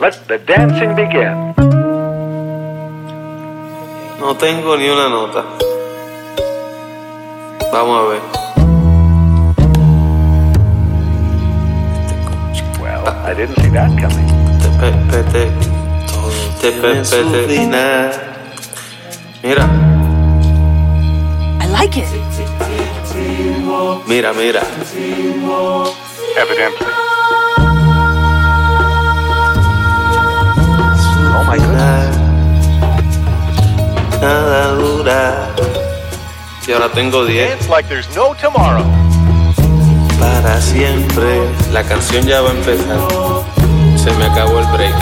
Let the dancing begin. No tengo ni una nota. Vamos a ver. Well, I didn't see that coming. Te pe, pe, te, te pe, pe, te. Mira, I like it. mira, mira. Evidently. Y ahora tengo 10 Dance like there's no tomorrow. para siempre. La canción ya va a empezar. Se me acabó el break.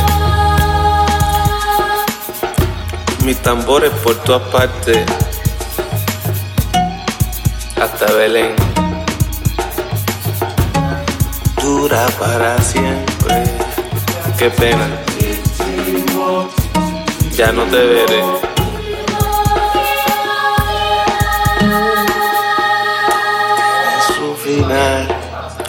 Mis tambores por todas partes. Hasta Belén. Dura para siempre. Qué pena. Ya no te veré.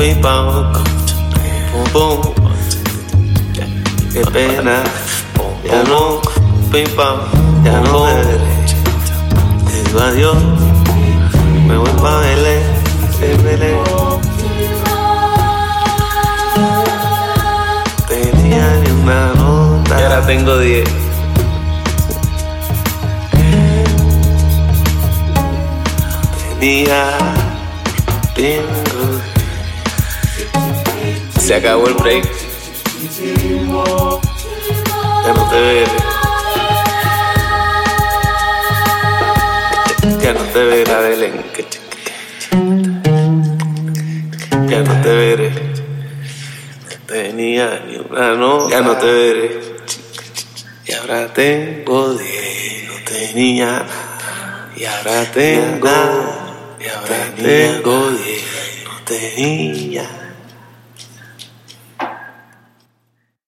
pim, pam. Pum, pum. Qué pena. Ya no. Pam. Ya no me. Digo adiós. Me voy pa' Belén. Belén. Tenía ni una nota. Y ahora tengo 10. Tenía. Tengo. Se acabó el break. Ya no te veré. Ya no te verá Belén. Ya no te veré. Tenía ni una nota. Ya no te veré. Y ahora tengo diez. No tenía nada. Y ahora tengo. Y ahora tengo diez. No tenía